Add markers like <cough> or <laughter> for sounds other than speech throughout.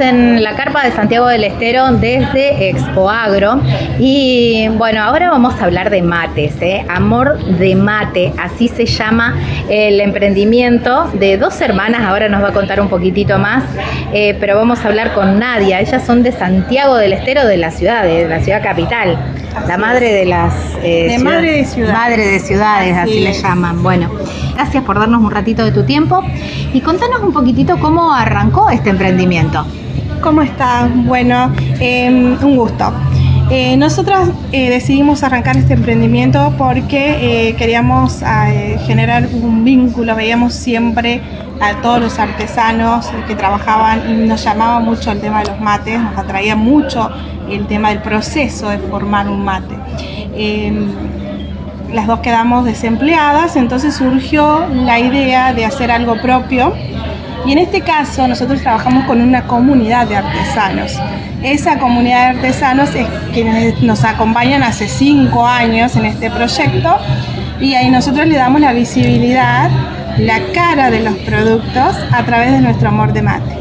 En la carpa de Santiago del Estero desde Expo Agro y bueno, ahora vamos a hablar de mates, ¿eh? Amor de Mate, así se llama el emprendimiento de dos hermanas, ahora nos va a contar un poquitito más, eh, pero vamos a hablar con Nadia, ellas son de Santiago del Estero, de la ciudad, de la ciudad capital, la madre de las... Eh, de madre de ciudades. Madre de ciudades, así, le llaman. Bueno, gracias por darnos un ratito de tu tiempo y contanos un poquitito cómo arrancó este emprendimiento. ¿Cómo estás? Bueno, em, un gusto. Eh, nosotras eh, decidimos arrancar este emprendimiento porque eh, queríamos generar un vínculo, veíamos siempre a todos los artesanos que trabajaban y nos llamaba mucho el tema de los mates, nos atraía mucho el tema del proceso de formar un mate. Em, las dos quedamos desempleadas, entonces surgió la idea de hacer algo propio y en este caso nosotros trabajamos con una comunidad de artesanos. Esa comunidad de artesanos es quienes nos acompañan hace cinco años en este proyecto y ahí nosotros le damos la visibilidad, la cara de los productos a través de nuestro amor de mate.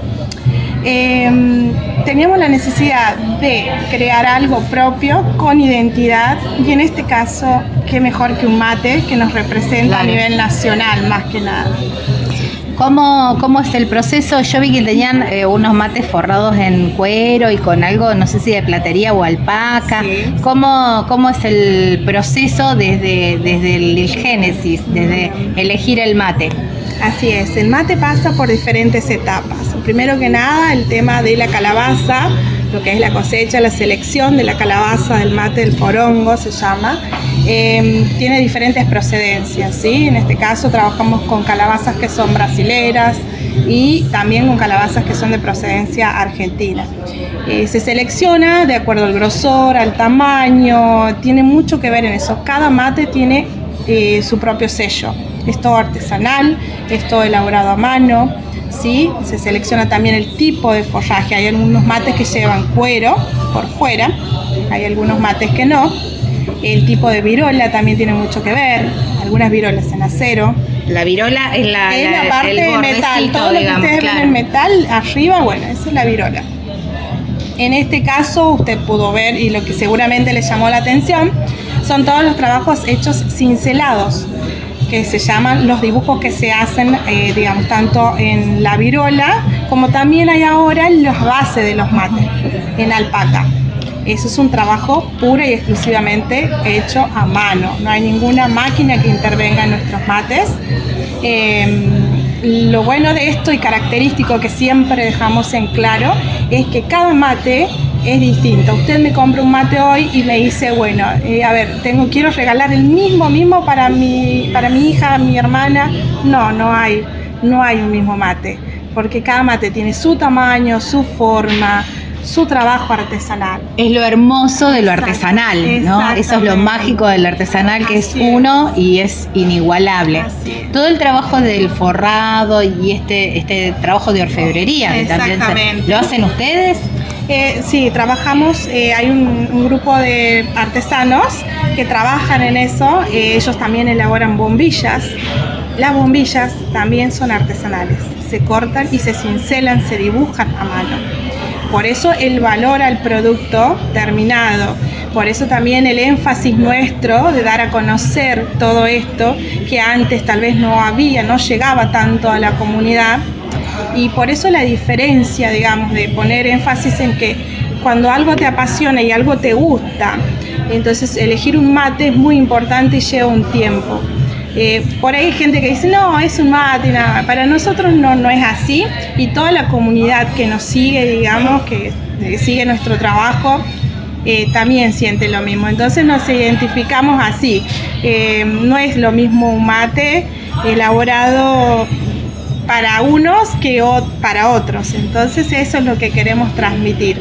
Em, teníamos la necesidad de crear algo propio con identidad y en este caso, qué mejor que un mate que nos representa a nivel nacional más que nada. ¿Cómo, ¿Cómo es el proceso? Yo vi que tenían eh, unos mates forrados en cuero y con algo, no sé si de platería o alpaca. ¿Cómo, ¿Cómo es el proceso desde, desde el génesis, desde elegir el mate? Así es, el mate pasa por diferentes etapas. Primero que nada, el tema de la calabaza, lo que es la cosecha, la selección de la calabaza del mate del porongo se llama, em, tiene diferentes procedencias. ¿sí? En este caso trabajamos con calabazas que son brasileras y también con calabazas que son de procedencia argentina. Eh, se selecciona de acuerdo al grosor, al tamaño, tiene mucho que ver en eso. Cada mate tiene eh, su propio sello. Es todo artesanal, es todo elaborado a mano. ¿sí? Se selecciona también el tipo de forraje. Hay algunos mates que llevan cuero por fuera, hay algunos mates que no. El tipo de virola también tiene mucho que ver. Algunas virolas en acero. La virola es la, la, parte de metal. Todo lo que ustedes ven en metal arriba, bueno, esa es la virola. En este caso, usted pudo ver y lo que seguramente le llamó la atención son todos los trabajos hechos cincelados que se llaman los dibujos que se hacen, eh, digamos, tanto en la virola como también hay ahora en las bases de los mates, en alpaca. Eso es un trabajo puro y exclusivamente hecho a mano. No hay ninguna máquina que intervenga en nuestros mates. Em, lo bueno de esto y característico que siempre dejamos en claro es que cada mate es distinto. Usted me compra un mate hoy y me dice, bueno, eh, a ver, tengo, quiero regalar el mismo, mismo para mi, para mi hija, mi hermana. No, no hay, no hay un mismo mate, porque cada mate tiene su tamaño, su forma, su trabajo artesanal. Es lo hermoso de lo artesanal, ¿no? Eso es lo mágico del artesanal, que es uno y es inigualable. Todo el trabajo del forrado y este, este trabajo de orfebrería, también ¿lo hacen ustedes? Eh, sí, trabajamos, eh, hay un, grupo de artesanos que trabajan en eso, eh, ellos también elaboran bombillas. Las bombillas también son artesanales, se cortan y se cincelan, se dibujan a mano. Por eso el valor al producto terminado, por eso también el énfasis nuestro de dar a conocer todo esto que antes tal vez no había, no llegaba tanto a la comunidad y por eso la diferencia, digamos, de poner énfasis en que cuando algo te apasiona y algo te gusta, entonces elegir un mate es muy importante y lleva un tiempo. Eh, por ahí hay gente que dice, no, es un mate, nada. Para nosotros no, no es así y toda la comunidad que nos sigue, digamos, que sigue nuestro trabajo, eh, también siente lo mismo. Entonces nos identificamos así. Eh, no es lo mismo un mate elaborado para unos que para otros. Entonces eso es lo que queremos transmitir.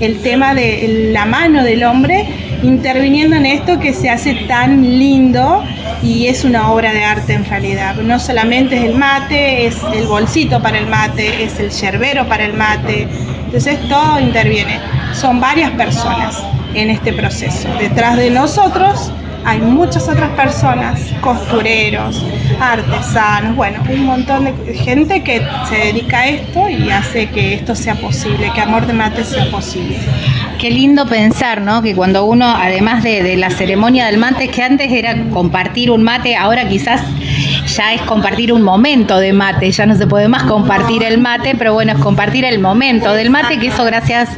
El tema de la mano del hombre interviniendo en esto que se hace tan lindo y es una obra de arte en realidad. No solamente es el mate, es el bolsito para el mate, es el yerbero para el mate. Entonces todo interviene. Son varias personas en este proceso. Detrás de nosotros hay muchas otras personas, costureros, artesanos, bueno, un montón de gente que se dedica a esto y hace que esto sea posible, que Amor de Mate sea posible. Qué lindo pensar, ¿no? Que cuando uno, además de, de la ceremonia del mate, que antes era compartir un mate, ahora quizás ya es compartir un momento de mate, ya no se puede más compartir el mate, pero bueno, es compartir el momento del mate, que eso gracias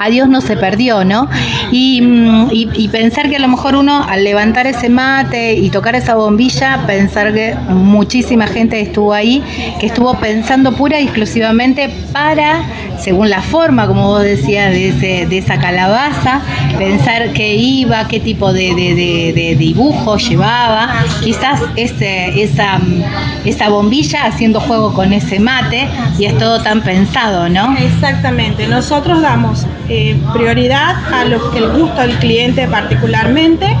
a Dios no se perdió, ¿no? Y, mm, y- y pensar que a lo mejor uno al levantar ese mate y tocar esa bombilla, pensar que muchísima gente estuvo ahí, que estuvo pensando pura y exclusivamente para, según la forma, como vos decías, de, ese- de esa calabaza, pensar qué iba, qué tipo de- de- de dibujo llevaba, quizás ese, esa, esa bombilla haciendo juego con ese mate y es todo tan pensado, ¿no? Exactamente, nosotros damos eh, prioridad a lo que el gusto del cliente particularmente.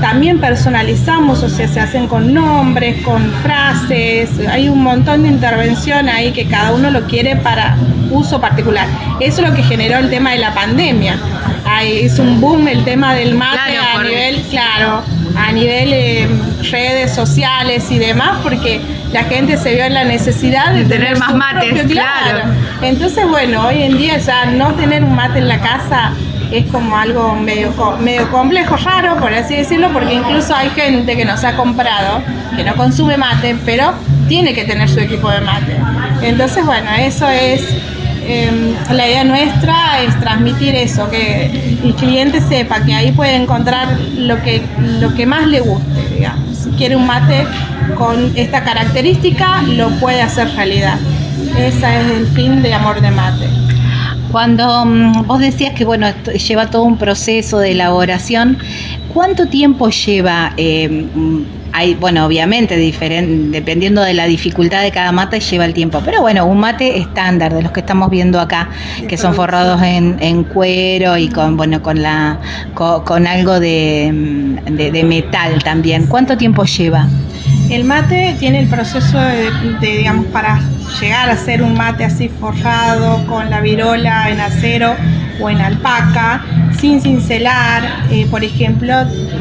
También personalizamos, o sea, se hacen con nombres, con frases, hay un montón de intervención ahí que cada uno lo quiere para uso particular. Eso es lo que generó el tema de la pandemia. Ahí es un boom el tema del mate Claro, a nivel, claro, a nivel eh, redes sociales y demás, porque la gente se vio en la necesidad de, De tener más mates, propio- claro. entonces, bueno, hoy en día ya no tener un mate en la casa es como algo medio, medio complejo, raro, por así decirlo, porque incluso hay gente que nos ha comprado, que no consume mate, pero tiene que tener su equipo de mate. Entonces, bueno, eso es eh, la idea nuestra, es transmitir eso, que el cliente sepa que ahí puede encontrar lo que, lo que más le guste. Si quiere un mate con esta característica, lo puede hacer realidad. Ese es el fin de Amor de Mate. Cuando mm, vos decías que bueno lleva todo un proceso de elaboración, ¿cuánto tiempo lleva? mm, hay, bueno, obviamente, dependiendo de la dificultad de cada mate, lleva el tiempo. Pero bueno, un mate estándar de los que estamos viendo acá, que son forrados en, en cuero y con bueno con la co- con, algo de, mm, de- de metal también. ¿Cuánto tiempo lleva? El mate tiene el proceso de, de, digamos, para llegar a ser un mate así forrado con la virola en acero o en alpaca, sin cincelar, eh, por ejemplo,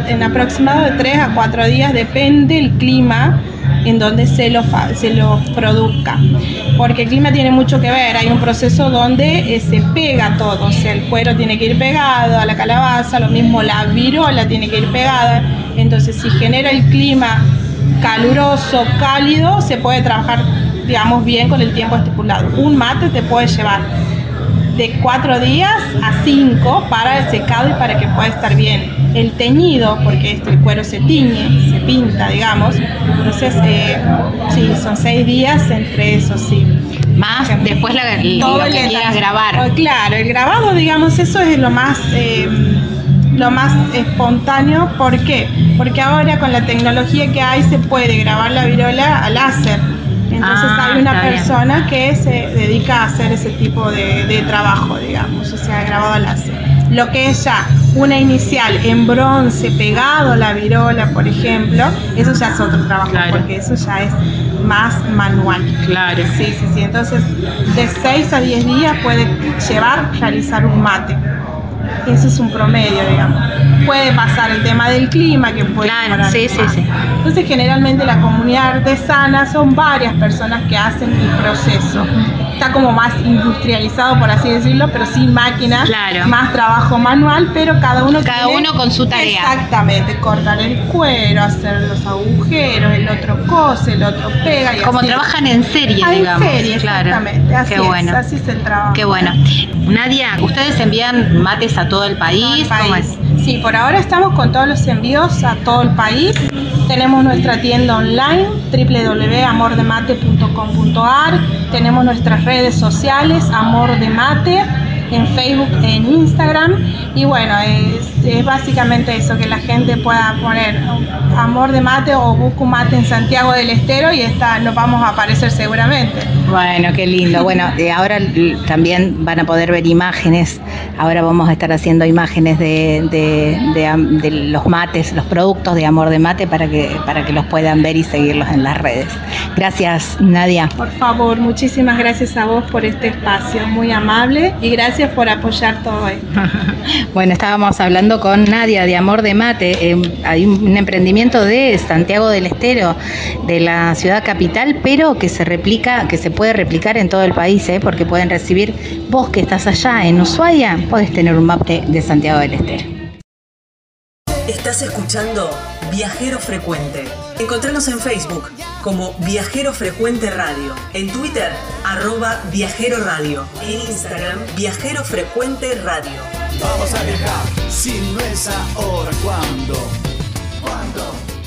en aproximado de 3 a 4 días, depende el clima en donde se lo, fa- se lo produzca. Porque el clima tiene mucho que ver, hay un proceso donde eh, se pega todo, o sea, el cuero tiene que ir pegado a la calabaza, lo mismo la virola tiene que ir pegada, entonces si genera el clima caluroso, cálido, se puede trabajar, digamos, bien con el tiempo estipulado. Un mate te puede llevar de cuatro días a cinco para el secado y para que pueda estar bien. El teñido, porque este, el cuero se tiñe, se pinta, digamos. Entonces, eh, sí, son seis días entre esos, sí. Más después la, lo el que quieras grabar. Oh, claro, el grabado, digamos, eso es lo más, eh, lo más espontáneo. ¿Por qué? Porque ahora con la tecnología que hay se puede grabar la virola a láser. Entonces Ah, hay una bien. persona que se dedica a hacer ese tipo de, de trabajo, digamos, o sea, grabado a láser. Lo que es ya una inicial en bronce pegado a la virola, por ejemplo, eso ya es otro trabajo, Claro. porque eso ya es más manual. Claro. Sí, sí, sí. Entonces, de 6 a 10 días puede llevar realizar un mate. Eso es un promedio, digamos. Puede pasar el tema del clima, que puede Claro, sí, sí, sí. Entonces, generalmente la comunidad artesana son varias personas que hacen el proceso. Está como más industrializado, por así decirlo, pero sin máquina, Claro. más trabajo manual, pero cada uno Cada tiene- uno con su tarea. Exactamente, cortar el cuero, hacer los agujeros, el otro cose, el otro pega y Como así. trabajan en serie, Ah, en digamos. serie, claro. exactamente. Así Qué es, bueno. así es el trabajo. Qué bueno. Nadia, ¿ustedes envían mates a todo el país? Todo el ¿Cómo país. es? Sí, por ahora estamos con todos los envíos a todo el país. Tenemos nuestra tienda online www.amordemate.com.ar. Tenemos nuestras redes sociales Amor de Mate en Facebook, en Instagram y bueno, es, básicamente eso, que la gente pueda poner Amor de Mate o Busco Mate en Santiago del Estero y está, nos vamos a aparecer seguramente. Bueno, qué lindo. Bueno, de ahora también van a poder ver imágenes. Ahora vamos a estar haciendo imágenes de, de, los mates, los productos de Amor de Mate para que, para que los puedan ver y seguirlos en las redes. Gracias, Nadia. Por favor, muchísimas gracias a vos por este espacio, muy amable y gracias por apoyar todo esto. <laughs> bueno, estábamos hablando con Nadia de Amor de Mate. Eh, hay un emprendimiento de Santiago del Estero, de la ciudad capital, pero que se replica, que se puede replicar en todo el país, ¿eh? porque pueden recibir, vos que estás allá en Ushuaia, podés tener un mate de Santiago del Estero. Estás escuchando Viajero Frecuente. Encontranos en Facebook como Viajero Frecuente Radio, en Twitter arroba Viajero Radio, en Instagram Viajero Frecuente Radio. Vamos a viajar, si no es ahora, ¿cuándo? ¿Cuándo?